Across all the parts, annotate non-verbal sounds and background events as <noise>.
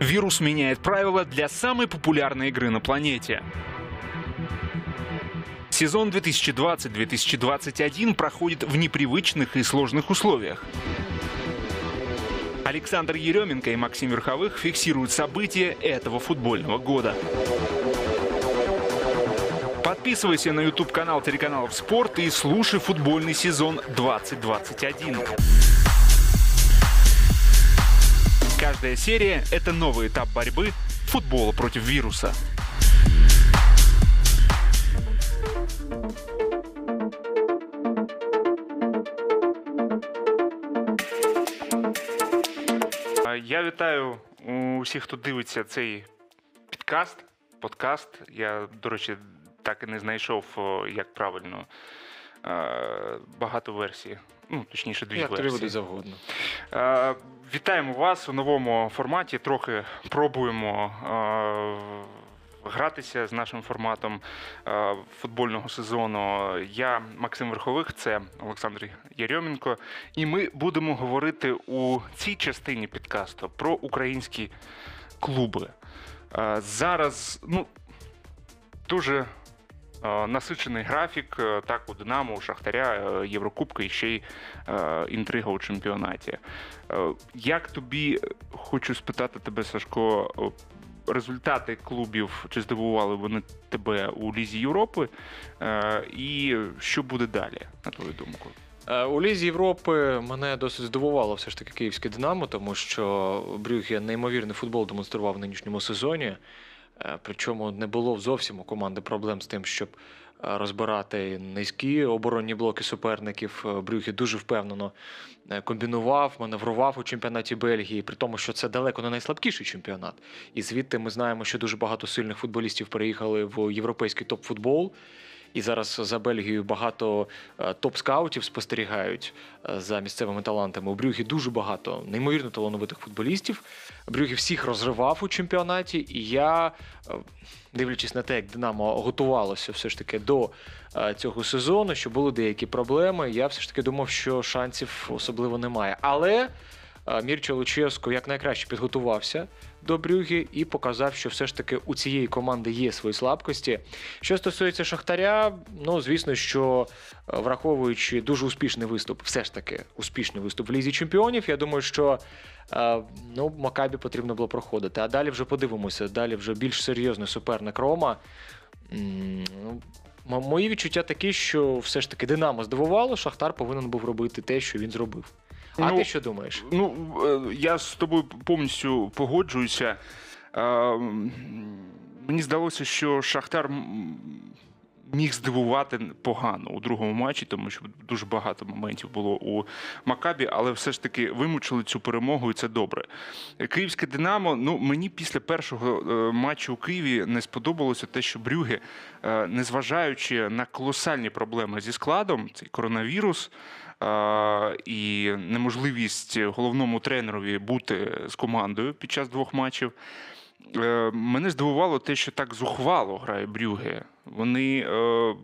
Вирус меняет правила для самой популярной игры на планете. Сезон 2020-2021 проходит в непривычных и сложных условиях. Александр Еременко и Максим Верховых фиксируют события этого футбольного года. Подписывайся на YouTube-канал телеканалов «Спорт» и слушай футбольный сезон 2021. Каждая серия – это новый этап борьбы футбола против вируса. А, Я вітаю усіх, хто дивиться цей підкаст, подкаст. Я, до речі, так і не знайшов, о, як правильно. Е, Багато версій. Ну, точніше, дві Як тобі версії. буде завгодно. Вітаємо вас у новому форматі. Трохи пробуємо е, гратися з нашим форматом е, футбольного сезону. Я Максим Верхових, це Олександр Єрьоменко. І ми будемо говорити у цій частині підкасту про українські клуби. Е, Зараз ну, дуже насичений графік. е, Так, у Динамо, у Шахтаря, е, Єврокубка і ще й е, інтрига у чемпіонаті. Е, Як тобі е, хочу спитати тебе, Сашко, е, результати клубів чи здивували вони тебе у Лізі Європи? Е, І що буде далі, на твою думку? Е, У Лізі Європи мене досить здивувало все ж таки київське Динамо, тому що Брюгге неймовірний футбол демонстрував в нинішньому сезоні. Е, Причому не було зовсім у команди проблем з тим, щоб е, розбирати низькі оборонні блоки суперників. Брюхі дуже впевнено е, комбінував, маневрував у чемпіонаті Бельгії, при тому, що це далеко не найслабкіший чемпіонат. І звідти ми знаємо, що дуже багато сильних футболістів переїхали в європейський топ-футбол. І зараз за Бельгією багато е, топ-скаутів спостерігають е, за місцевими талантами. У Брюгі дуже багато неймовірно талановитих футболістів. Брюгі всіх розривав у чемпіонаті, і я, е, дивлячись на те, як Динамо готувалося все ж таки до цього сезону, що були деякі проблеми, я все ж таки думав, що шансів особливо немає. Але Мірчо Луческо якнайкраще підготувався до Брюгі і показав, що все ж таки у цієї команди є свої слабкості. Що стосується Шахтаря, ну звісно, що е, враховуючи дуже успішний виступ, все ж таки успішний виступ в лізі чемпіонів, я думаю, що е, ну, Макабі потрібно було проходити. А далі вже подивимося. Далі вже більш серйозний суперник Рома. Ну, Мої відчуття такі, що все ж таки Динамо здивувало, Шахтар повинен був робити те, що він зробив. А Ну, ти що думаєш? Ну, е, я з тобою повністю погоджуюся. Е, Мені здалося, що Шахтар міг здивувати погано у другому матчі, тому що дуже багато моментів було у Макабі, але все ж таки вимучили цю перемогу, і це добре. Київське Динамо, ну мені після першого е, матчу у Києві не сподобалося те, що Брюге, е, незважаючи на колосальні проблеми зі складом, цей коронавірус. І неможливість головному тренерові бути з командою під час двох матчів. Е, Мене здивувало те, що так зухвало грає Брюге. Вони е,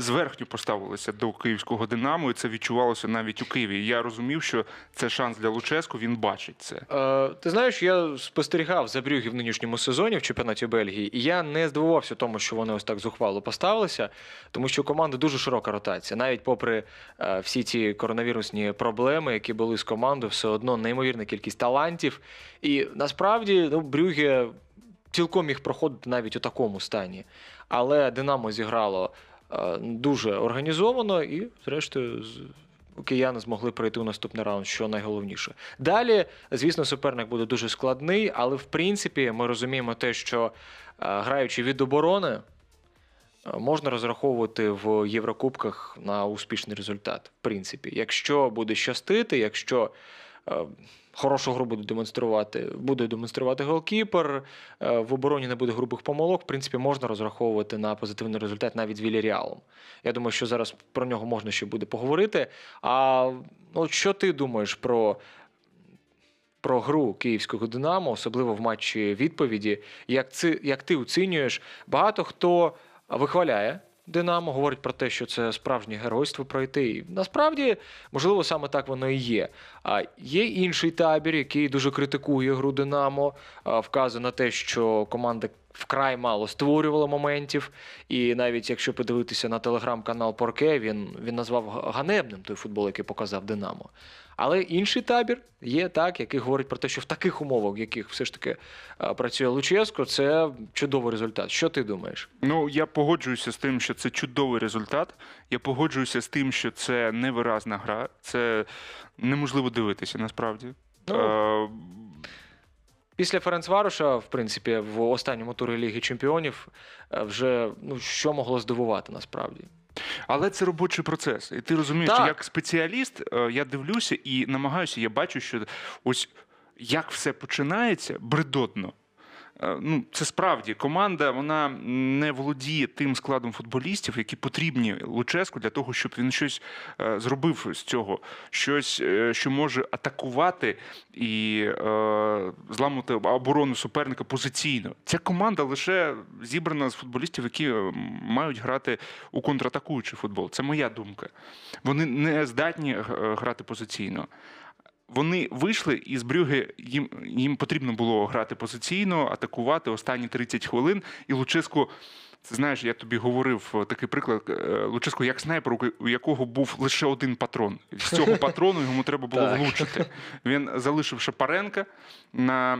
зверхньо поставилися до київського Динамо, і це відчувалося навіть у Києві. Я розумів, що це шанс для Луческу, він бачить це. Е, ти знаєш, я спостерігав за Брюгі в нинішньому сезоні в чемпіонаті Бельгії, і я не здивувався тому, що вони ось так зухвало поставилися, тому що у команди дуже широка ротація. Навіть попри е, всі ці коронавірусні проблеми, які були з командою, все одно неймовірна кількість талантів. І насправді ну, Брюге цілком міг проходити навіть у такому стані. Але Динамо зіграло дуже організовано і, зрештою, кияни змогли пройти у наступний раунд, що найголовніше. Далі, звісно, суперник буде дуже складний, але в принципі ми розуміємо те, що е, граючи від оборони, е, можна розраховувати в Єврокубках на успішний результат. В принципі, якщо буде щастити, якщо е, хорошу гру буде демонструвати, буде демонструвати голкіпер, е, в обороні не буде грубих помилок, в принципі, можна розраховувати на позитивний результат навіть з Віліріалом. Я думаю, що зараз про нього можна ще буде поговорити. А ну, що ти думаєш про, про гру київського Динамо, особливо в матчі відповіді? Як, це, як ти оцінюєш? Багато хто вихваляє Динамо, говорить про те, що це справжнє геройство пройти. І насправді, можливо, саме так воно і є. А є інший табір, який дуже критикує гру Динамо, вказує на те, що команда вкрай мало створювала моментів. І навіть якщо подивитися на телеграм-канал Порке, він, він назвав ганебним той футбол, який показав Динамо. Але інший табір є так, який говорить про те, що в таких умовах, в яких все ж таки працює Луческо, це чудовий результат. Що ти думаєш? Ну, я погоджуюся з тим, що це чудовий результат. Я погоджуюся з тим, що це невиразна гра. Це неможливо дивитися насправді. Ну, Е, Після Ференцваруша, в принципі, в останньому турі Ліги Чемпіонів е, вже ну що могло здивувати насправді. Але це робочий процес. І ти розумієш, Так. як спеціаліст е, я дивлюся і намагаюся, я бачу, що ось як все починається бредотно. Е, Ну, це справді команда вона не володіє тим складом футболістів, які потрібні Луческу для того, щоб він щось е, зробив з цього, щось, е, що може атакувати і е, зламати оборону суперника позиційно. Ця команда лише зібрана з футболістів, які мають грати у контратакуючий футбол. Це моя думка. Вони не здатні грати позиційно. Вони вийшли із Брюги, їм, їм потрібно було грати позиційно, атакувати останні 30 хвилин. І Луческо, це знаєш, я тобі говорив е, такий приклад. е, Луческо як снайпер, у якого був лише один патрон. З цього патрону йому треба було <laughs> влучити. Він залишив Шапаренка на.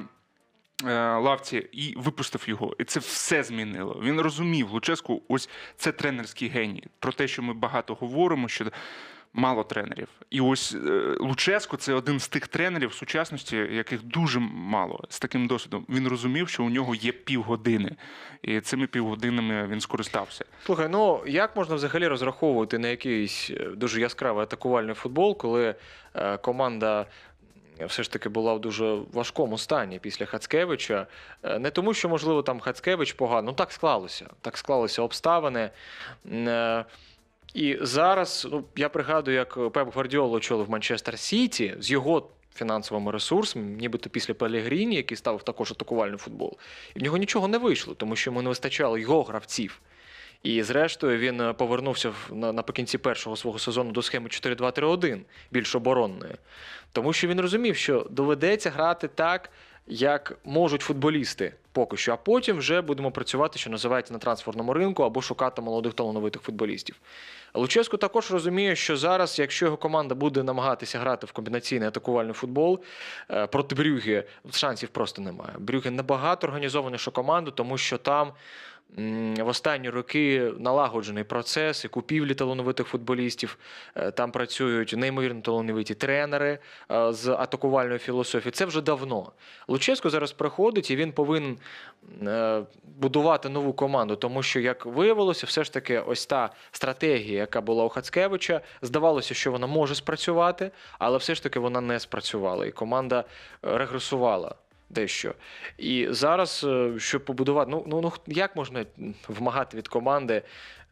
е, Лавці і випустив його, і це все змінило. Він розумів Луческу. Ось це тренерський геній. Про те, що ми багато говоримо, що мало тренерів. І ось е, Луческо це один з тих тренерів в сучасності, яких дуже мало з таким досвідом. Він розумів, що у нього є півгодини, і цими півгодинами він скористався. Слухай, ну як можна взагалі розраховувати на якийсь е, дуже яскравий атакувальний футбол, коли е, команда. Все ж таки була в дуже важкому стані після Хацкевича. Не тому, що, можливо, там Хацкевич погано. Ну так склалося. Так склалися обставини. І зараз ну, я пригадую, як Пеп Гвардіоло очолив Манчестер Сіті з його фінансовими ресурсами, нібито після Пелегріні, який ставив також атакувальний футбол. І в нього нічого не вийшло, тому що йому не вистачало його гравців. І зрештою він е, повернувся наприкінці першого свого сезону до схеми 4-2-3-1, більш оборонної. Тому що він розумів, що доведеться грати так, як можуть футболісти поки що, а потім вже будемо працювати, що називається на трансферному ринку, або шукати молодих талановитих футболістів. Луческу також розуміє, що зараз, якщо його команда буде намагатися грати в комбінаційний атакувальний футбол е, проти Брюге, шансів просто немає. Брюге набагато організованіша команда, тому що там в останні роки налагоджений процес і купівлі талановитих футболістів. Е, Там працюють неймовірно талановиті тренери е, з атакувальної філософії. Це вже давно. Луческо зараз приходить і він повинен е, будувати нову команду, тому що, як виявилося, все ж таки, ось та стратегія, яка була у Хацкевича, здавалося, що вона може спрацювати, але все ж таки вона не спрацювала, і команда регресувала. Дещо. І зараз, е, щоб побудувати, ну, ну, ну як можна вимагати від команди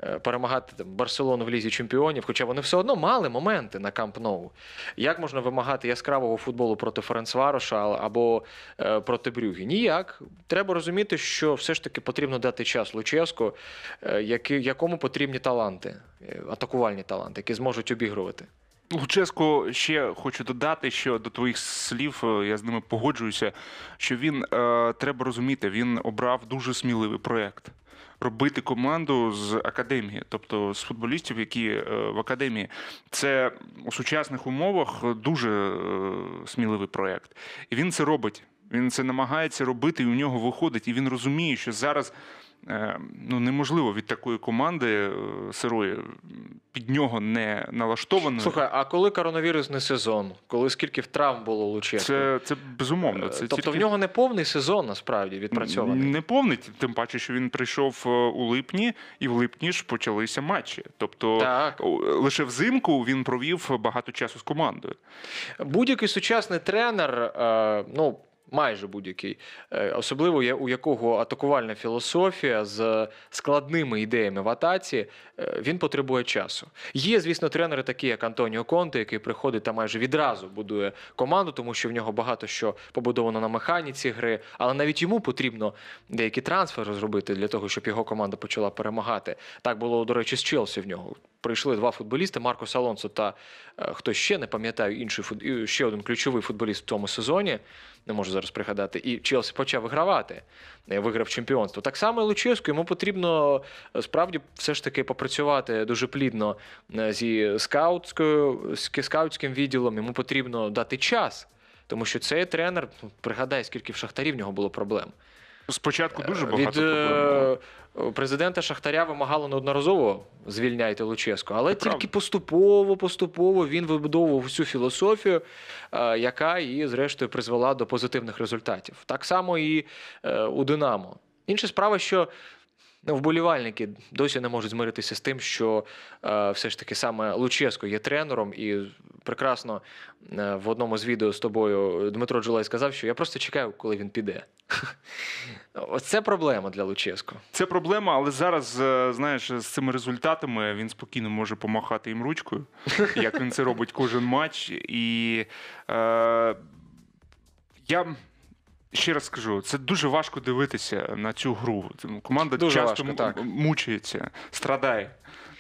е, перемагати там, Барселону в лізі чемпіонів, хоча вони все одно мали моменти на Камп Ноу. Як можна вимагати яскравого футболу проти Ференцвароша або е, проти Брюгі? Ніяк. Треба розуміти, що все ж таки потрібно дати час Луческу, е, якому потрібні таланти, е, атакувальні таланти, які зможуть обігрувати. Луческо ще хочу додати, що до твоїх слів е, я з ними погоджуюся. Що він е, треба розуміти, він обрав дуже сміливий проект. Робити команду з академії, тобто з футболістів, які е, в академії, це у сучасних умовах дуже сміливий проект. І він це робить. Він це намагається робити, і у нього виходить. І він розуміє, що зараз ну, неможливо від такої команди е, сирої під нього не налаштованої. Слухай, а коли коронавірусний сезон, коли скільки травм було у Луческу? Це, це безумовно. Це тобто тільки в нього не повний сезон насправді відпрацьований. не повний, тим паче, що він прийшов е, у липні, і в липні ж почалися матчі. Тобто Так. лише взимку він провів багато часу з командою. Будь-який сучасний тренер, е, ну. Майже будь-який, Е, особливо у якого атакувальна філософія з складними ідеями в атаці, е, він потребує часу. Є, звісно, тренери, такі як Антоніо Конте, який приходить та майже відразу будує команду, тому що в нього багато що побудовано на механіці гри, але навіть йому потрібно деякі трансфери зробити для того, щоб його команда почала перемагати. Так було, до речі, з Челсі в нього. Прийшли два футболісти: Маркос Алонсо та е, хто ще не пам'ятаю, інший ще один ключовий футболіст в цьому сезоні. Не можу зараз пригадати. І Челсі почав вигравати, е, виграв чемпіонство. Так само і Луческу, йому потрібно е, справді все ж таки попрацювати дуже плідно зі скаутською, скаутським відділом. Йому потрібно дати час. Тому що цей тренер, ну, пригадай, скільки в Шахтарі в нього було проблем. Спочатку дуже багато Від проблем. е, президента Шахтаря вимагало неодноразово звільняйте Луческу, але Це тільки правда. поступово, поступово він вибудовував всю філософію, е, яка і, зрештою, призвела до позитивних результатів. Так само і е, у Динамо. Інша справа, що вболівальники досі не можуть змиритися з тим, що е, все ж таки саме Луческо є тренером, і прекрасно е, в одному з відео з тобою Дмитро Джулай сказав, що я просто чекаю, коли він піде. <laughs> Оце проблема для Луческо. Це проблема, але зараз, е, знаєш, з цими результатами він спокійно може помахати їм ручкою, як він це робить кожен матч. І е, я ще раз скажу, це дуже важко дивитися на цю гру. Команда Дуже часто важко, так. мучається, страдає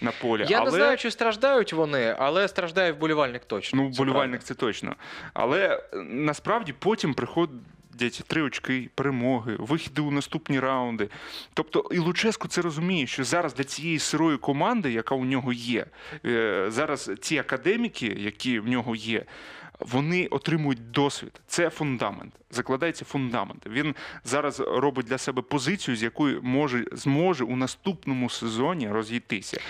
на полі. Я але... не знаю, чи страждають вони, але страждає вболівальник точно. Ну, Це вболівальник це точно. Але е, насправді потім приходять три очки, перемоги, вихіди у наступні раунди. Тобто і Луческо це розуміє, що зараз для цієї сирої команди, яка у нього є, е, зараз ці академіки, які в нього є. Вони отримують досвід. Це фундамент. Закладається фундамент. Він зараз робить для себе позицію, з якої може зможе у наступному сезоні розійтися.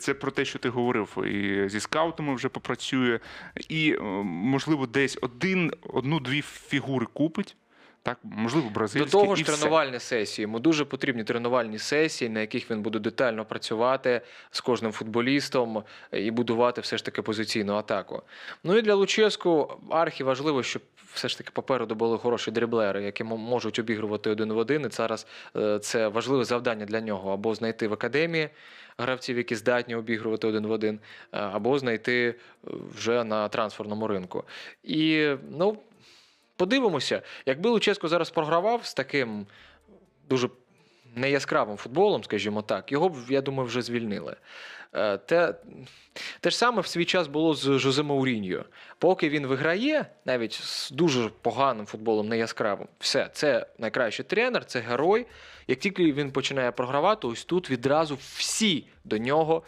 Це про те, що ти говорив, і зі скаутами вже попрацює, і можливо десь один, одну-дві фігури купить. Так, можливо, До того ж, і все. тренувальні сесії. Йому дуже потрібні тренувальні сесії, на яких він буде детально працювати з кожним футболістом і будувати все ж таки позиційну атаку. Ну і для Луческу архі важливо, щоб все ж таки попереду були хороші дриблери, які можуть обігрувати один в один. І зараз е, це важливе завдання для нього або знайти в академії. Гравців, які здатні обігрувати один в один, е, або знайти е, вже на трансферному ринку. І ну, подивимося, якби Луческо зараз програвав з таким дуже неяскравим футболом, скажімо так, його б, я думаю, вже звільнили. Е, Те, те ж саме в свій час було з Жозе Мауріньо. Поки він виграє, навіть з дуже поганим футболом, неяскравим, все, це найкращий тренер, це герой. Як тільки він починає програвати, ось тут відразу всі до нього.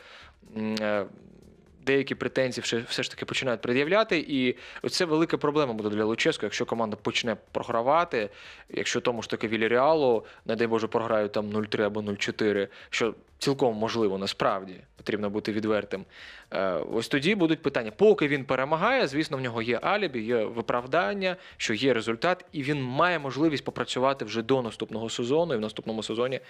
Деякі претензії все, ж таки починають пред'являти, і це велика проблема буде для Луческо, якщо команда почне програвати, якщо тому ж таки Вільяреалу, не дай Боже, програють там 0-3 або 0-4, що цілком можливо насправді потрібно бути відвертим. Е, Ось тоді будуть питання. Поки він перемагає, звісно, в нього є алібі, є виправдання, що є результат, і він має можливість попрацювати вже до наступного сезону. І в наступному сезоні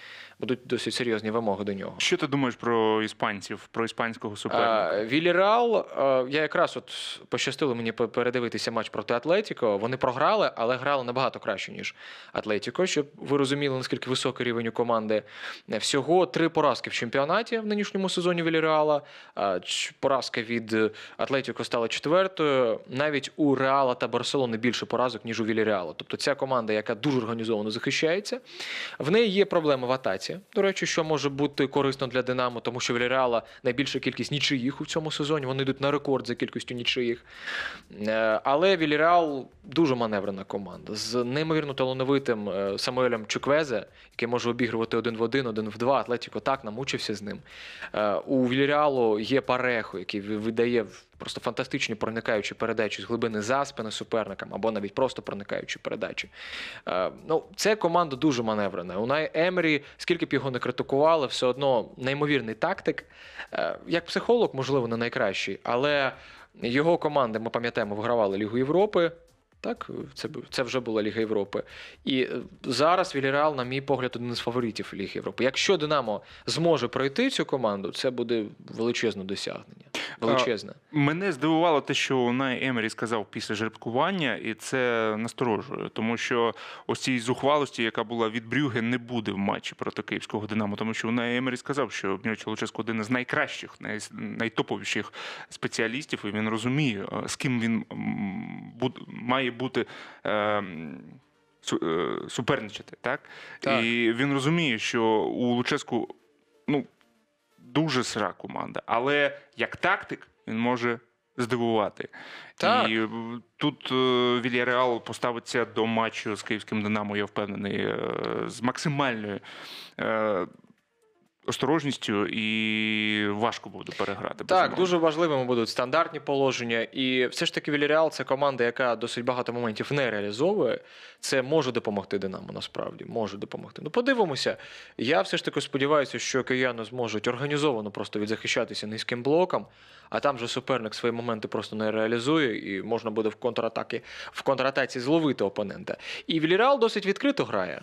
будуть досить серйозні вимоги до нього. Що ти думаєш про іспанців, про іспанського суперника? А, Вільяреал, е, я якраз от пощастило мені передивитися матч проти Атлетіко. Вони програли, але грали набагато краще, ніж Атлетіко, щоб ви розуміли, наскільки високий рівень у команди. Е, Всього три поразки в чемпіонаті в нинішньому сезоні Вільяреала. Поразка від Атлетіко стала четвертою. Навіть у Реала та Барселони більше поразок, ніж у Вільяреала. Тобто ця команда, яка дуже організовано захищається. В неї є проблеми в атаці. До речі, що може бути корисно для Динамо, тому що Вільяреала найбільша кількість нічиїх у цьому сезоні. Вони йдуть на рекорд за кількістю нічиїх. Е, Але Вільяреал дуже маневрена команда з неймовірно талановитим е, Самуелем Чуквезе, який може обігрувати один в один, один в два. Атлетіко так намучився з ним. Е, У Вільяреалу є Парехо, який видає просто фантастичні проникаючі передачі з глибини за спини суперникам, або навіть просто проникаючі передачі. Е, Ну, це команда дуже маневрена. Унай Емері, скільки б його не критикували, все одно неймовірний тактик. Е, Як психолог, можливо, не найкращий, але його команди, ми пам'ятаємо, вигравали Лігу Європи. Так, це, це вже була Ліга Європи. І е, зараз Вільяреал, на мій погляд, один із фаворитів Ліги Європи. Якщо Динамо зможе пройти цю команду, це буде величезне досягнення. величезне. Мене здивувало те, що Унай Емері сказав після жеребкування, і це насторожує, тому що ось цієї зухвалості, яка була від Брюге, не буде в матчі проти київського Динамо, тому що Унай Емері сказав, що Мірча Луческу один із найкращих, най, найтоповіших спеціалістів, і він розуміє, е, з ким він має бути. Е, су- е, Суперничати, так? Так. І він розуміє, що у Луческу ну, дуже сира команда, але як тактик він може здивувати. Так. І е, тут е, Вільяреал поставиться до матчу з київським Динамо, я впевнений, з максимальною осторожністю і важко буде переграти. Так, безумовно. дуже важливими будуть стандартні положення. І все ж таки Вільяреал це команда, яка досить багато моментів не реалізовує. Це може допомогти Динамо, насправді. Може допомогти. Ну, подивимося. Я все ж таки сподіваюся, що кияни зможуть організовано просто відзахищатися низьким блоком, а там же суперник свої моменти просто не реалізує, і можна буде в контратаки в контратаці зловити опонента. І Вільяреал досить відкрито грає.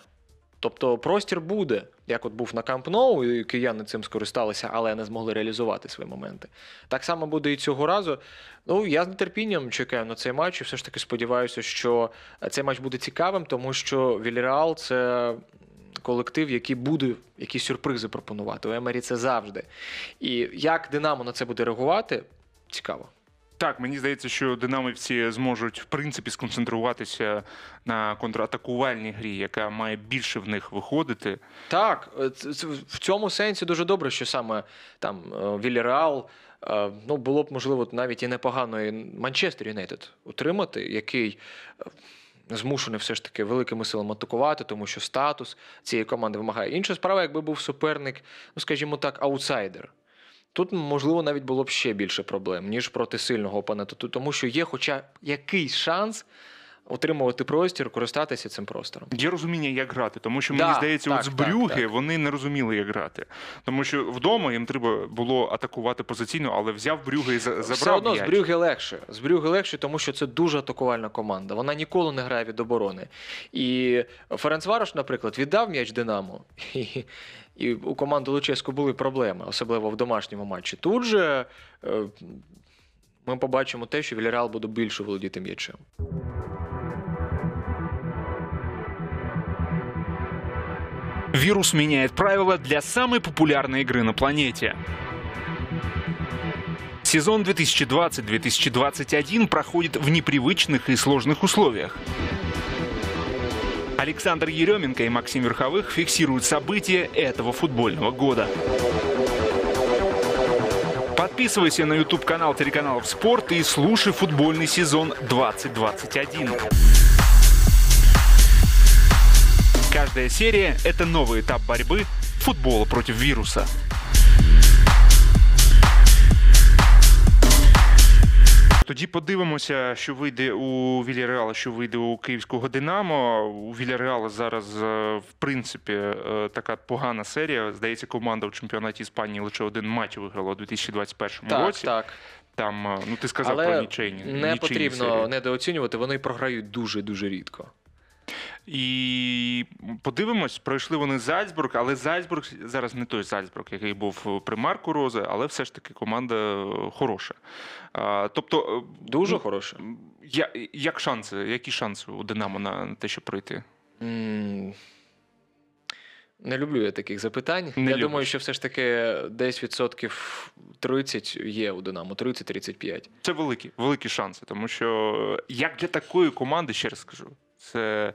Тобто простір буде, як от був на Камп Ноу, і кияни цим скористалися, але не змогли реалізувати свої моменти. Так само буде і цього разу. Ну, я з нетерпінням чекаю на цей матч і все ж таки сподіваюся, що цей матч буде цікавим, тому що Вільяреал це колектив, який буде якісь сюрпризи пропонувати. У Емері це завжди. І як Динамо на це буде реагувати, цікаво. Так, мені здається, що динамівці зможуть в принципі сконцентруватися на контратакувальній грі, яка має більше в них виходити. Так, е, в цьому сенсі дуже добре, що саме там е, Вільяреал, е, ну було б можливо навіть і непогано і Манчестер Юнайтед утримати, який змушений все ж таки великими силами атакувати, тому що статус цієї команди вимагає. Інша справа, якби був суперник, ну скажімо так, аутсайдер. Тут, можливо, навіть було б ще більше проблем, ніж проти сильного опонента, тому що є хоча якийсь шанс отримувати простір, користатися цим простором. Є розуміння, як грати, тому що Да, мені здається, так, от з Брюги так. вони не розуміли, як грати. Тому що вдома їм треба було атакувати позиційно, але взяв Брюги і забрав. Все одно з м'яч. Брюге легше. З Брюге легше, тому що це дуже атакувальна команда. Вона ніколи не грає від оборони. І Ференц Варош, наприклад, віддав м'яч Динамо. <laughs> І, і у команди Луческу були проблеми, особливо в домашньому матчі. Тут же е, ми побачимо те, що Вільяреал буде більше володіти м'ячем. Вирус меняет правила для самой популярной игры на планете. Сезон 2020-2021 проходит в непривычных и сложных условиях. Александр Еременко и Максим Верховых фиксируют события этого футбольного года. Подписывайся на YouTube-канал телеканалов «Спорт» и слушай футбольный сезон 2021. Каждая серия – это новый этап борьбы футбола против вируса. Тоді подивимося, що вийде у Вільяреала, що вийде у київського Динамо. У Вільяреала зараз, е, в принципі, е, така погана серія. Здається, команда в чемпіонаті Іспанії лише один матч виграла у 2021 Так, році. так. Там, е, ну ти сказав Але про нічейні. не нічейні потрібно серії. недооцінювати, вони програють дуже-дуже рідко. І подивимось, пройшли вони Зальцбург, але Зальцбург зараз не той Зальцбург, який був при Марку Розе, але все ж таки команда е, хороша. Тобто, е, Дуже ну, хороше. я, як шанси? Які шанси у Динамо на те, щоб пройти? Не люблю я таких запитань. Не я любиш. думаю, що все ж таки десь відсотків 30 є у Динамо, 30-35. Це великі, великі шанси, тому що е, як для такої команди, ще раз скажу, це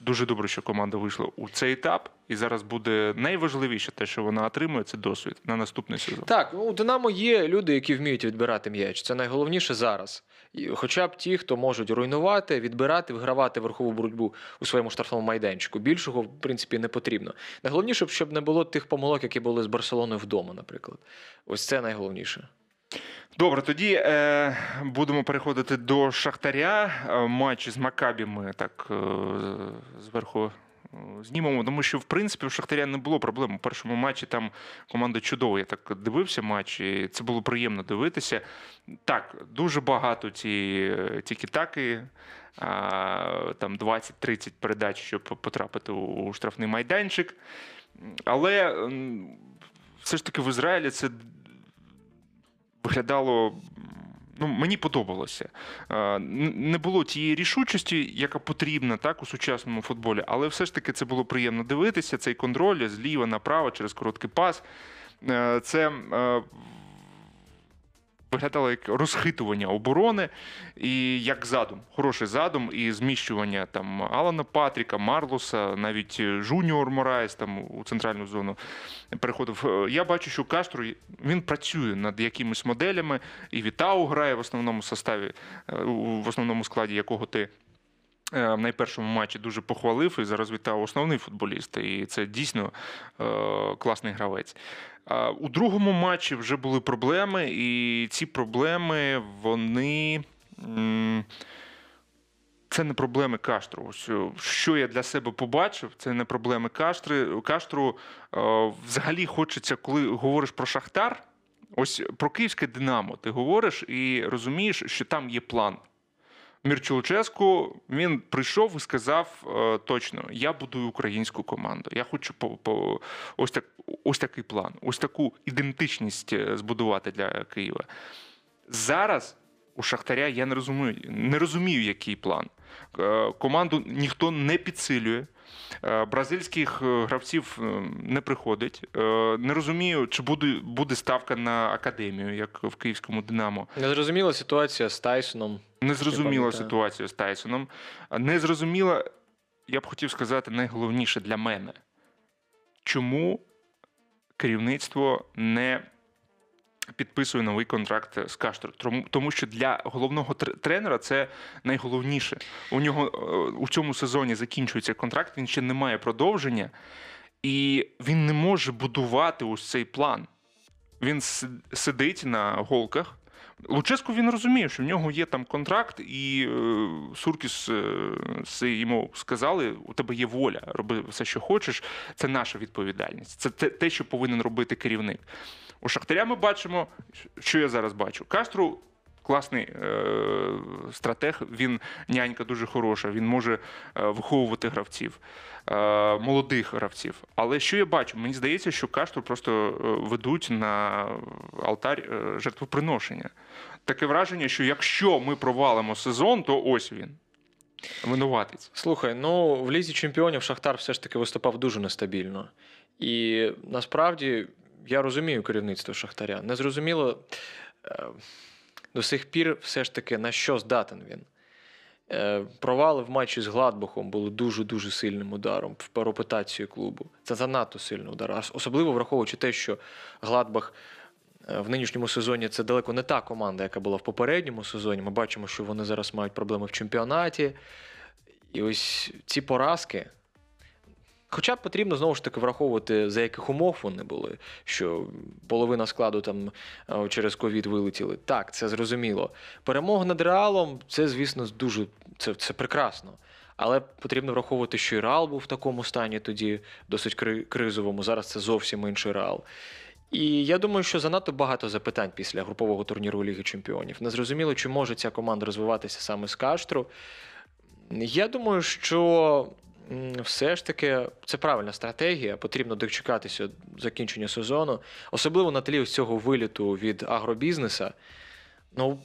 дуже добре, що команда вийшла у цей етап, і зараз буде найважливіше те, що вона отримує, це досвід на наступний сезон. Так, ну, у Динамо є люди, які вміють відбирати м'яч. Це найголовніше зараз. І Хоча б ті, хто можуть руйнувати, відбирати, вигравати верхову боротьбу у своєму штрафному майданчику. Більшого, в принципі, не потрібно. Найголовніше, щоб не було тих помилок, які були з Барселоною вдома, наприклад. Ось це найголовніше. Добре, тоді е, будемо переходити до Шахтаря. Е, Матч з Макабі ми так е, зверху е, знімемо, тому що в принципі у Шахтаря не було проблем. У першому матчі там команда чудово. Я так дивився матч, і це було приємно дивитися. Так, дуже багато ці тікі-таки. а, Там 20-30 передач, щоб потрапити у штрафний майданчик. Але все ж таки в Ізраїлі це виглядало. Ну, мені подобалося. Е, Не було тієї рішучості, яка потрібна так, у сучасному футболі, але все ж таки це було приємно дивитися. Цей контроль зліва направо через короткий пас. Е, Це е, виглядало як розхитування оборони і як задум, хороший задум, і зміщування там Алана Патріка, Марлоса, навіть Жуніор Мораєс там у центральну зону переходив. Е, Я бачу, що Кастро він працює над якимись моделями, і Вітау грає в основному составі, е, в основному складі якого ти. Е, В найпершому матчі дуже похвалив і зараз вітав основний футболіст. І це дійсно е, класний гравець. У другому матчі вже були проблеми, і ці проблеми вони. Це не проблеми Каштру. Е, Що я для себе побачив, це не проблеми Каштри. Каштру взагалі хочеться, коли говориш про Шахтар, ось про київське Динамо ти говориш і розумієш, що там є план. Мірчулческу він прийшов і сказав е, точно: я будую українську команду. Я хочу по, по ось так, ось такий план, ось таку ідентичність е, збудувати для Києва. Зараз у Шахтаря я не розумію, не розумію, який план. Е, Команду ніхто не підсилює. Бразильських гравців не приходить. Не розумію, чи буде, буде ставка на академію, як в київському Динамо. Незрозуміла ситуація з Тайсоном. Незрозуміла ситуація з Тайсоном. Незрозуміла, я б хотів сказати, найголовніше для мене. Чому керівництво не підписує новий контракт з? Тому, тому що для головного тренера це найголовніше. У нього е, у цьому сезоні закінчується контракт, він ще не має продовження, і він не може будувати ось цей план. Він сидить на голках. Луческу він розуміє, що в нього є там контракт, і е, Суркіс е, йому сказали: у тебе є воля, роби все, що хочеш. Це наша відповідальність. Це те, що повинен робити керівник. У Шахтаря ми бачимо, що я зараз бачу. Кастру класний е, стратег, він нянька дуже хороша, він може е, виховувати гравців, е, молодих гравців. Але що я бачу? Мені здається, що Каштру просто е, ведуть на алтарь е, жертвоприношення. Таке враження, що якщо ми провалимо сезон, то ось він. Винуватець. Слухай, ну в лізі чемпіонів Шахтар все ж таки виступав дуже нестабільно. І насправді я розумію керівництво Шахтаря. Незрозуміло до сих пір все ж таки на що здатен він. Е, Провали в матчі з Гладбахом були дуже-дуже сильним ударом в репутацію клубу. Це занадто сильний удар. Особливо враховуючи те, що Гладбах е, в нинішньому сезоні це далеко не та команда, яка була в попередньому сезоні. Ми бачимо, що вони зараз мають проблеми в чемпіонаті. І ось ці поразки. Хоча потрібно знову ж таки враховувати, за яких умов вони були, що половина складу там е, через ковід вилетіли. Так, це зрозуміло. Перемога над реалом це, звісно, дуже це, це прекрасно. Але потрібно враховувати, що і Реал був в такому стані тоді, досить кри- кризовому. Зараз це зовсім інший Реал. І я думаю, що занадто багато запитань після групового турніру Ліги Чемпіонів. Незрозуміло, чи може ця команда розвиватися саме з Каштру. Я думаю, що все ж таки це правильна стратегія. Потрібно дочекатися закінчення сезону, особливо на тлі ось цього виліту від агробізнеса. Ну,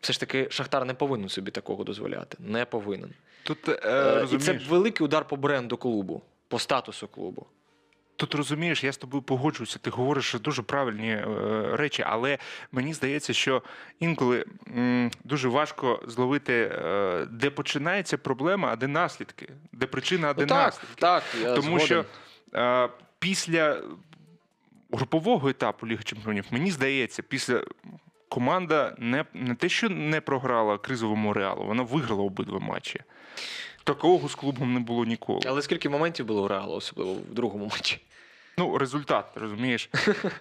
все ж таки, Шахтар не повинен собі такого дозволяти. Не повинен. Тут, е, Е, і це великий удар по бренду клубу, по статусу клубу. Тут розумієш, я з тобою погоджуюся. Ти говориш дуже правильні е, речі, але мені здається, що інколи дуже важко зловити, е, де починається проблема, а де наслідки, де причина, а де Ну, так, наслідки. так, я Тому згоден. що е, після групового етапу Ліги Чемпіонів, мені здається, після команда не, не те, що не програла кризовому реалу, вона виграла обидва матчі. Такого з клубом не було ніколи. Але скільки моментів було у Реалу, особливо в другому матчі? Ну, результат, розумієш. <laughs>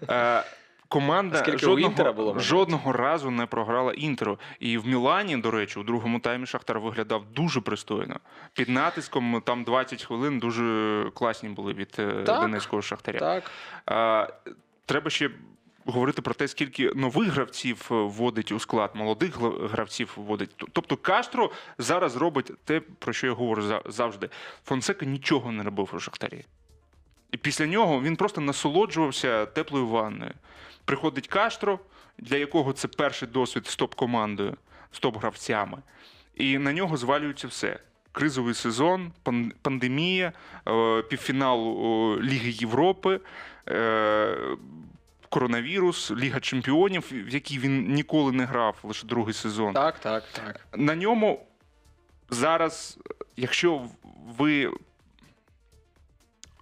Е, команда А скільки у Інтера жодного, було жодного разу не програла Інтеру. І в Мілані, до речі, у другому таймі Шахтар виглядав дуже пристойно. Під натиском там 20 хвилин дуже класні були від е, Так. Донецького Шахтаря. Так. Е, треба ще говорити про те, скільки нових гравців е, вводить у склад, молодих гравців вводить. Тобто Кастро зараз робить те, про що я говорю завжди. Фонсека нічого не робив у Шахтарі. І після нього він просто насолоджувався теплою ванною. Приходить Кастро, для якого це перший досвід з топ-командою, з топ-гравцями. І на нього звалюється все. Кризовий сезон, пандемія, е, півфінал Ліги Європи, е, коронавірус, Ліга Чемпіонів, в якій він ніколи не грав, лише другий сезон. Так, так, так. На ньому зараз, якщо ви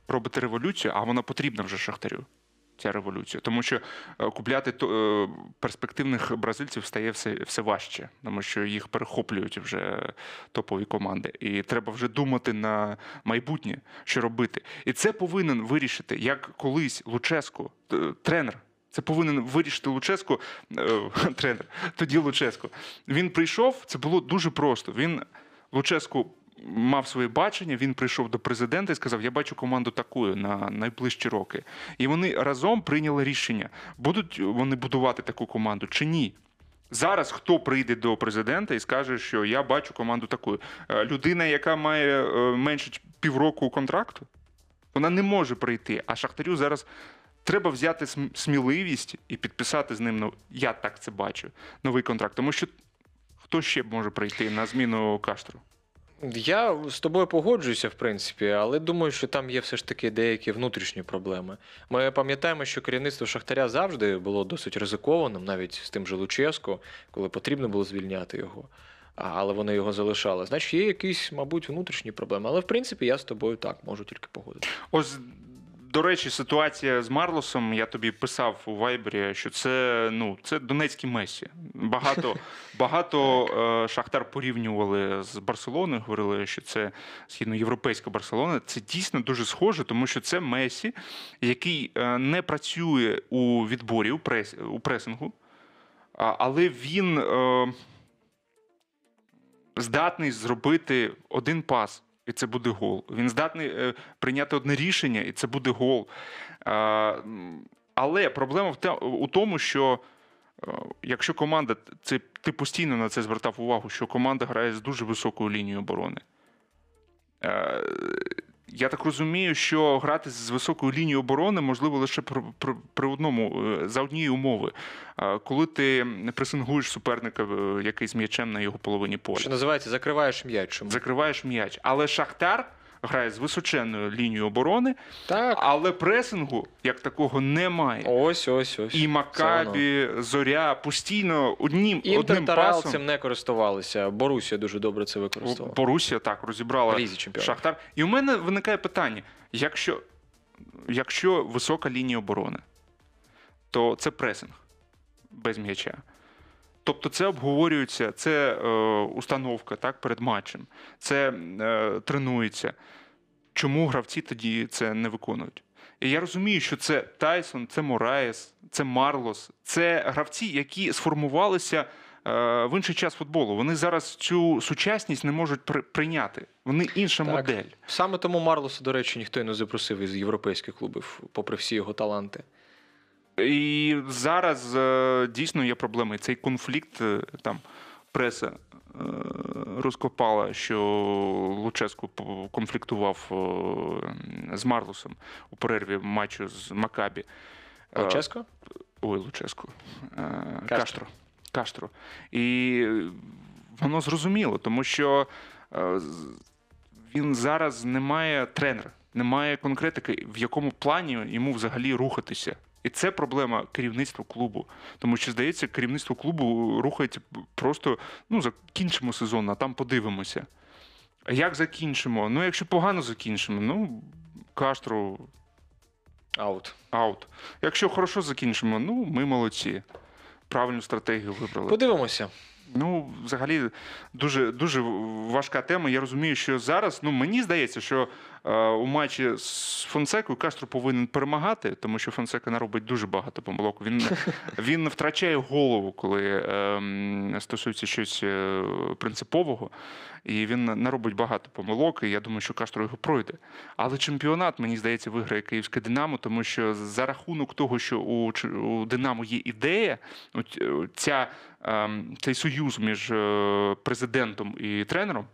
робите революцію, а вона потрібна вже Шахтарю. Ця революція, тому що е, купляти е, перспективних бразильців стає все, все важче, тому що їх перехоплюють вже топові команди. І треба вже думати на майбутнє, що робити. І це повинен вирішити, як колись Луческо, тренер. Це повинен вирішити Луческо, е, <laughs> тренер, тоді Луческо. Він прийшов, це було дуже просто. Він Луческо мав своє бачення, він прийшов до президента і сказав: Я бачу команду такою на найближчі роки. І вони разом прийняли рішення, будуть вони будувати таку команду чи ні. Зараз хто прийде до президента і скаже, що я бачу команду такою. Е, Людина, яка має е, менше півроку контракту, вона не може прийти. А Шахтарю зараз треба взяти сміливість і підписати з ним, ну я так це бачу, новий контракт. Тому що хто ще може прийти на зміну Каштру? Я з тобою погоджуюся, в принципі, але думаю, що там є все ж таки деякі внутрішні проблеми. Ми пам'ятаємо, що керівництво Шахтаря завжди було досить ризикованим, навіть з тим же Луческо, коли потрібно було звільняти його. Але вони його залишали. Значить, є якісь, мабуть, внутрішні проблеми. Але в принципі я з тобою так можу тільки погодитися. Ось, до речі, ситуація з Марлосом. Я тобі писав у Вайбері, що це ну це Донецький Месі. Багато <laughs> багато е, Шахтар порівнювали з Барселоною. Говорили, що це східноєвропейська Барселона. Це дійсно дуже схоже, тому що це Месі, який е, не працює у відборі у, прес, у пресингу, але він. Е, здатний зробити один пас, і це буде гол. Він здатний е, прийняти одне рішення, і це буде гол. Е, але проблема у тому, що е, якщо команда, це ти постійно на це звертав увагу, що команда грає з дуже високою лінією оборони. Я так розумію, що грати з високою лінією оборони можливо лише при, при, при одному е, за однієї умови. Коли ти пресингуєш суперника, е, який з м'ячем на його половині поля. Що називається, закриваєш м'яч. Закриваєш м'яч. Але Шахтар грає з височенною лінією оборони, Так. але пресингу як такого немає. Ось, ось, ось. І Макабі, Зоря постійно одним, Інтер одним та пасом. цим не користувалися. Борусія дуже добре це використовувала. Борусія так розібрала Шахтар. І у мене виникає питання: якщо, якщо висока лінія оборони, то це пресинг без м'яча. Тобто це обговорюється, це е, установка так, перед матчем, це е, тренується. Чому гравці тоді це не виконують? І я розумію, що це Тайсон, це Мораєс, це Марлос, це гравці, які сформувалися е, в інший час футболу. Вони зараз цю сучасність не можуть при- прийняти. Вони інша Так. модель. Саме тому Марлоса, до речі, ніхто й не запросив із європейських клубів, попри всі його таланти. І зараз е, дійсно є проблеми. Цей конфлікт е, там преса е, розкопала, що Луческу конфліктував з Марлосом у перерві матчу з Макабі. Луческо? Ой, Луческу. Кастро. Каштро. Каштро. І воно зрозуміло, тому що він зараз не має тренера, немає конкретики, в якому плані йому взагалі рухатися. І це проблема керівництва клубу. Тому що, здається, керівництво клубу рухається просто ну, закінчимо сезон, а там подивимося. А як закінчимо? Ну, якщо погано закінчимо, ну, Каштро Аут. аут. Якщо хорошо закінчимо, ну ми молодці. Правильну стратегію вибрали. Подивимося. Ну, взагалі, дуже дуже важка тема. Я розумію, що зараз, ну мені здається, що е, у матчі з Фонсекою Кастро повинен перемагати, тому що Фонсека наробить дуже багато помилок. Він, <laughs> він втрачає голову, коли е, м, стосується щось е, принципового, і він наробить багато помилок. І я думаю, що Кастро його пройде. Але чемпіонат, мені здається, виграє Київське Динамо, тому що за рахунок того, що у, у Динамо є ідея, е, ця, ем, цей союз між е, президентом і тренером.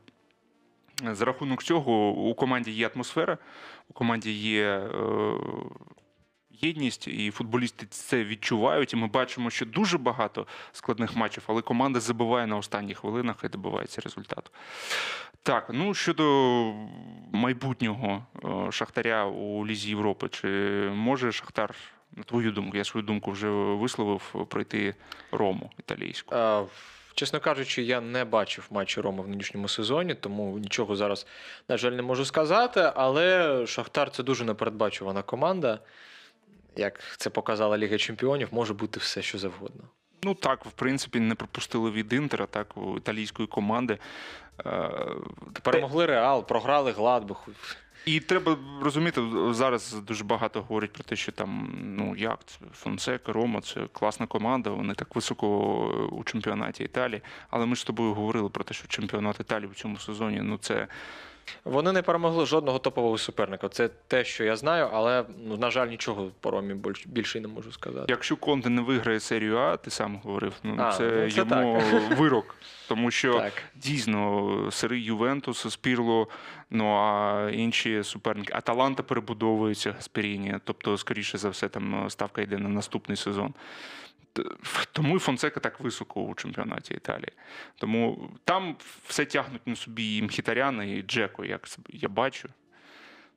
За рахунок цього у команді є атмосфера, у команді є, е, єдність, і футболісти це відчувають. І ми бачимо, що дуже багато складних матчів, але команда забиває на останніх хвилинах і добивається результату. Так, ну щодо майбутнього е, Шахтаря у Лізі Європи, чи може Шахтар, на твою думку, я свою думку вже висловив, пройти Рому італійську? Чесно кажучи, я не бачив матчі Роми в нинішньому сезоні, тому нічого зараз, на жаль, не можу сказати. Але Шахтар це дуже непередбачувана команда. Як це показала Ліга Чемпіонів, може бути все, що завгодно. Ну так, в принципі, не пропустили від Інтера, так, у італійської команди. Е, Перемогли Реал, програли Гладбаху. І треба розуміти, зараз дуже багато говорять про те, що там, ну як це, Фонсека, Рома, це класна команда, вони так високо у чемпіонаті Італії. Але ми ж з тобою говорили про те, що чемпіонат Італії в цьому сезоні, ну це Вони не перемогли жодного топового суперника. Це те, що я знаю, але ну, на жаль, нічого по Ромі більш- більше не можу сказати. якщо Конте не виграє серію А, ти сам говорив, ну А, це, ну, це йому <laughs> вирок. Тому що Так. дійсно сирий Ювентус, Спірло, ну а інші суперники. Аталанта перебудовується Гасперіні, тобто, скоріше за все, там ставка йде на наступний сезон. Т- <laughs> Тому і Фонсека так високо у чемпіонаті Італії. Тому там все тягнуть на собі і Мхітаряна, і Джеко, як я бачу.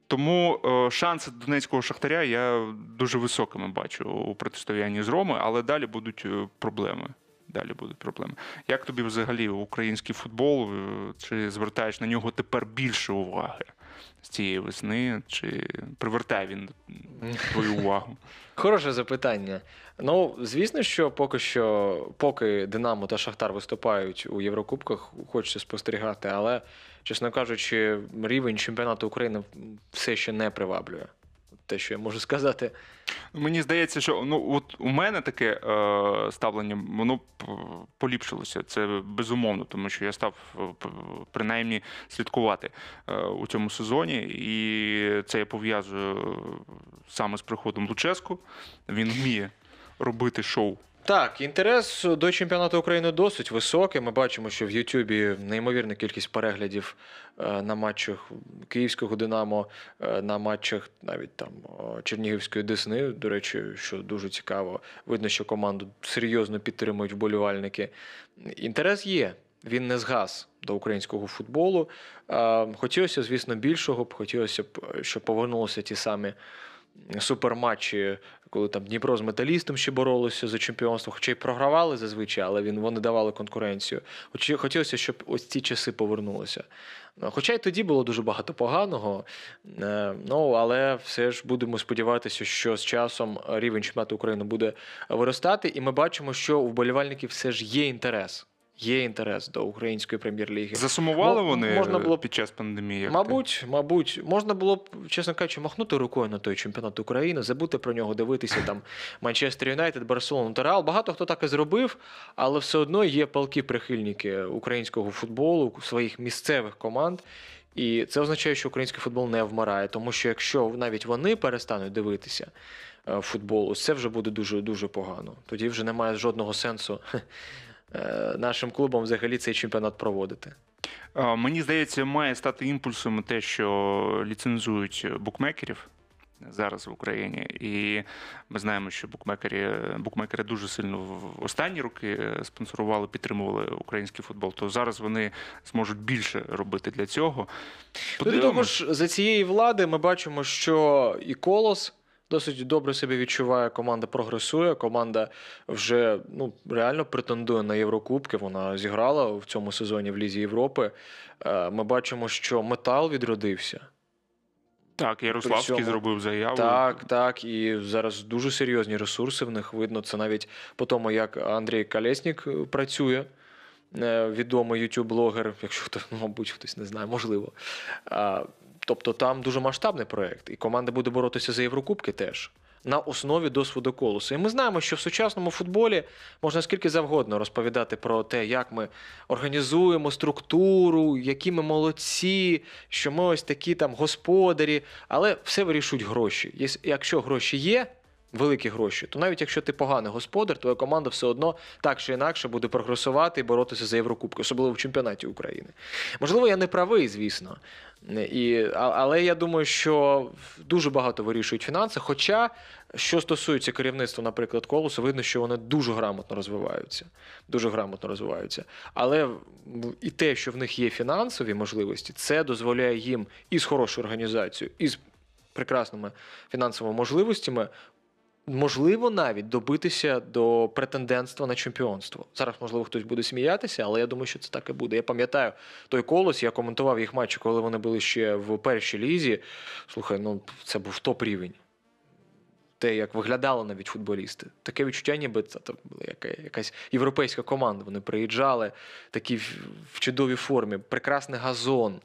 Тому е, шанси донецького шахтаря я дуже високими бачу у протистоянні з Роми, але далі будуть е, проблеми. Далі будуть проблеми. Як тобі взагалі український футбол? е, Чи звертаєш на нього тепер більше уваги з цієї весни? Чи привертає він твою увагу? <laughs> Хороше запитання. Ну, звісно, що поки що, поки Динамо та Шахтар виступають у Єврокубках, хочеться спостерігати, але, чесно кажучи, рівень чемпіонату України все ще не приваблює. Те, що я можу сказати. Мені здається, що ну от у мене таке е, ставлення, воно поліпшилося. Це безумовно, тому що я став е, принаймні слідкувати е, у цьому сезоні, і це я пов'язую саме з приходом Луческу. Він вміє робити шоу. Так, інтерес до чемпіонату України досить високий. Ми бачимо, що в Ютубі неймовірна кількість переглядів е, на матчах Київського Динамо, е, на матчах навіть там е, Чернігівської Десни. До речі, що дуже цікаво. Видно, що команду серйозно підтримують вболівальники. Інтерес є. Він не згас до українського футболу. Хотілося, звісно, більшого б. Хотілося б, щоб повернулися ті самі суперматчі, коли там Дніпро з металістом ще боролося за чемпіонство, хоча й програвали зазвичай, але він, вони давали конкуренцію. Хотілося, щоб ось ці часи повернулися. Ну, Хоча й тоді було дуже багато поганого, е, ну але все ж будемо сподіватися, що з часом рівень чемпіонату України буде виростати, і ми бачимо, що у вболівальників все ж є інтерес. Є інтерес до української прем'єр-ліги. Засумували Мо- вони можна було б- під час пандемії? як ти? Мабуть, мабуть, можна було б, чесно кажучи, махнути рукою на той чемпіонат України, забути про нього, дивитися там Манчестер Юнайтед, Барселону та Реал. Багато хто так і зробив, але все одно є палки прихильники українського футболу, своїх місцевих команд. І це означає, що український футбол не вмирає, тому що якщо навіть вони перестануть дивитися е, футбол, це вже буде дуже дуже погано. Тоді вже немає жодного сенсу нашим клубам взагалі цей чемпіонат проводити. Мені здається, має стати імпульсом те, що ліцензують букмекерів зараз в Україні. І ми знаємо, що букмекери, букмекери дуже сильно в останні роки спонсорували, підтримували український футбол. То зараз вони зможуть більше робити для цього. До того ж, за цієї влади ми бачимо, що і Колос досить добре себе відчуває. Команда прогресує. Команда вже ну реально претендує на Єврокубки. Вона зіграла в цьому сезоні в Лізі Європи. Е, Ми бачимо, що метал відродився. Так, Ярославський цьому- зробив заяву. Так, так. І зараз дуже серйозні ресурси в них видно. Це навіть по тому, як Андрій Колєснік е, працює. е, Відомий YouTube-блогер, якщо хто, мабуть, хтось не знає, можливо. Тобто там дуже масштабний проєкт, і команда буде боротися за Єврокубки теж на основі досвіду колосу. І ми знаємо, що в сучасному футболі можна скільки завгодно розповідати про те, як ми організуємо структуру, які ми молодці, що ми ось такі там господарі, але все вирішують гроші. Якщо гроші є, великі гроші, то навіть якщо ти поганий господар, твоя команда все одно так чи інакше буде прогресувати і боротися за Єврокубки, особливо в чемпіонаті України. Можливо, я не правий, звісно. І, але я думаю, що дуже багато вирішують фінанси. Хоча, що стосується керівництва, наприклад, колосу, видно, що вони дуже грамотно розвиваються. Дуже грамотно розвиваються. Але і те, що в них є фінансові можливості, це дозволяє їм і з хорошою організацією, і з прекрасними фінансовими можливостями. Можливо, навіть добитися до претендентства на чемпіонство. Зараз, можливо, хтось буде сміятися, але я думаю, що це так і буде. Я пам'ятаю той колос, я коментував їх матчі, коли вони були ще в першій лізі. Слухай, ну це був топ рівень. Те, як виглядали навіть футболісти. Таке відчуття, ніби це там була яка, якась європейська команда. Вони приїжджали такі в чудовій формі, прекрасний газон,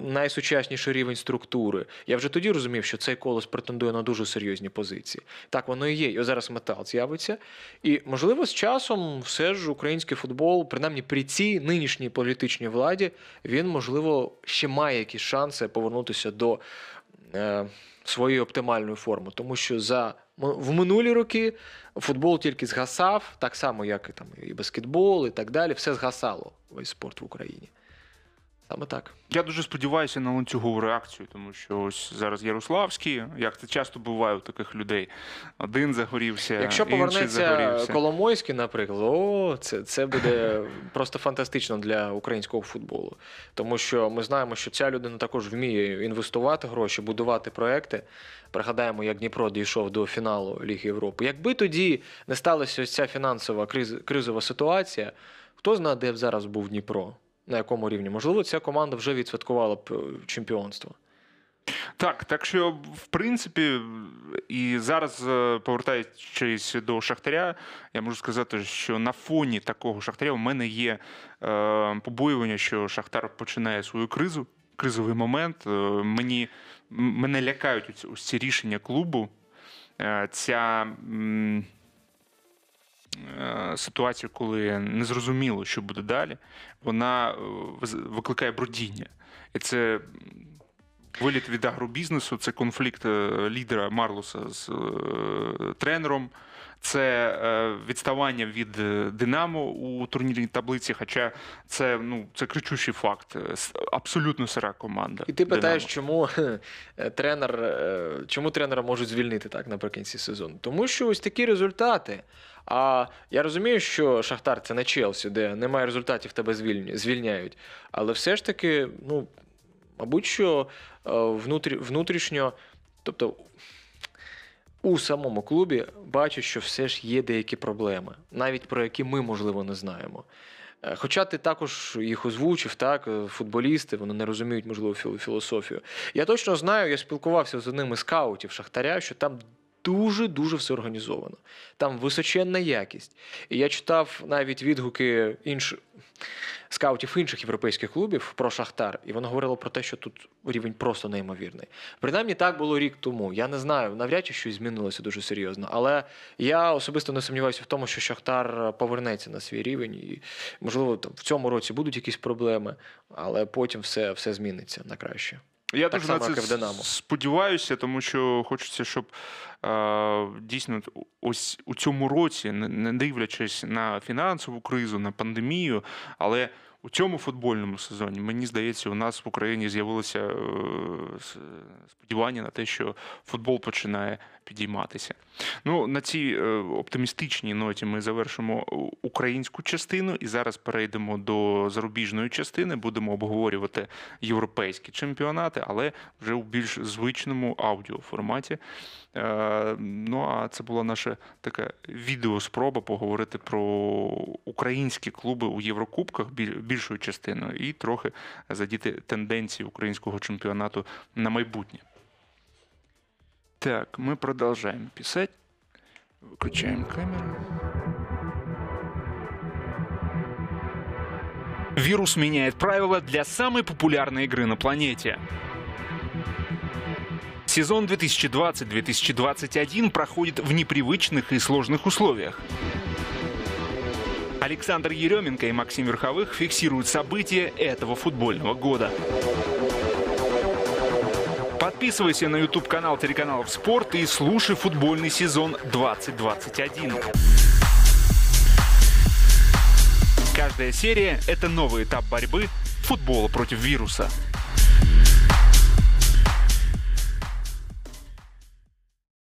найсучасніший рівень структури. Я вже тоді розумів, що цей колос претендує на дуже серйозні позиції. Так воно і є. І зараз метал з'явиться. І, можливо, з часом все ж український футбол, принаймні при цій нинішній політичній владі, він, можливо, ще має якісь шанси повернутися до е, своєї оптимальну форму, Тому що за в минулі роки футбол тільки згасав, так само, як і там і баскетбол, і так далі. Все згасало весь спорт в Україні. Саме так. Я дуже сподіваюся на ланцюгову реакцію, тому що ось зараз Ярославський, як це часто буває у таких людей. Один загорівся, Якщо інший повернеться загорівся. Коломойський, наприклад, о, це, це буде <laughs> просто фантастично для українського футболу. Тому що ми знаємо, що ця людина також вміє інвестувати гроші, будувати проекти. Пригадаємо, як Дніпро дійшов до фіналу Ліги Європи. Якби тоді не сталася ось ця фінансова криз, кризова ситуація, хто знає, де б зараз був Дніпро? На якому рівні? Можливо, ця команда вже відсвяткувала б е, чемпіонство. Так, так що, в принципі, і зараз, е, повертаючись до Шахтаря, я можу сказати, що на фоні такого Шахтаря у мене є е, побоювання, що Шахтар починає свою кризу, кризовий момент. Е, мені, мене лякають ось ці рішення клубу. Е, ця м, е, ситуація, коли незрозуміло, що буде далі, вона е, викликає бродіння. І це виліт від агробізнесу, це конфлікт е, лідера Марлоса з тренером. Це відставання від Динамо у турнірній таблиці, хоча це ну це кричущий факт. Абсолютно сира команда. І ти питаєш, чому тренер, чому тренера можуть звільнити так наприкінці сезону? Тому що ось такі результати. А я розумію, що Шахтар це не Челсі, де немає результатів, тебе звільняють. Але все ж таки, ну, мабуть, що е, внутрішньо, тобто у самому клубі бачу, що все ж є деякі проблеми, навіть про які ми, можливо, не знаємо. Е, Хоча ти також їх озвучив, так, е, футболісти, вони не розуміють, можливо, філософію. Я точно знаю, я спілкувався з одним із скаутів Шахтаря, що там дуже-дуже все організовано. Там височенна якість. І я читав навіть відгуки інших скаутів інших європейських клубів про Шахтар, і воно говорило про те, що тут рівень просто неймовірний. Принаймні так було рік тому. Я не знаю, навряд чи щось змінилося дуже серйозно. Але я особисто не сумніваюся в тому, що Шахтар повернеться на свій рівень, і можливо там в цьому році будуть якісь проблеми, але потім все, все зміниться на краще. Я Так дуже на це як і в «Динамо». сподіваюся, тому що хочеться, щоб е, дійсно ось у цьому році, не- не дивлячись на фінансову кризу, на пандемію, але у цьому футбольному сезоні, мені здається, у нас в Україні з'явилося е, с- сподівання на те, що футбол починає підійматися. Ну, на цій е, оптимістичній ноті ми завершимо українську частину і зараз перейдемо до зарубіжної частини. Будемо обговорювати європейські чемпіонати, але вже у більш звичному аудіоформаті. Е, Ну а це була наша така відеоспроба поговорити про українські клуби у Єврокубках більшою частиною і трохи задіти тенденції українського чемпіонату на майбутнє. Так, мы продолжаем писать. Выключаем камеру. Вирус меняет правила для самой популярной игры на планете. Сезон 2020-2021 проходит в непривычных и сложных условиях. Александр Еременко и Максим Верховых фиксируют события этого футбольного года. Подписывайся на YouTube канал телеканалов Спорт и слушай футбольный сезон 2021. Каждая серия – это новый этап борьбы футбола против вируса.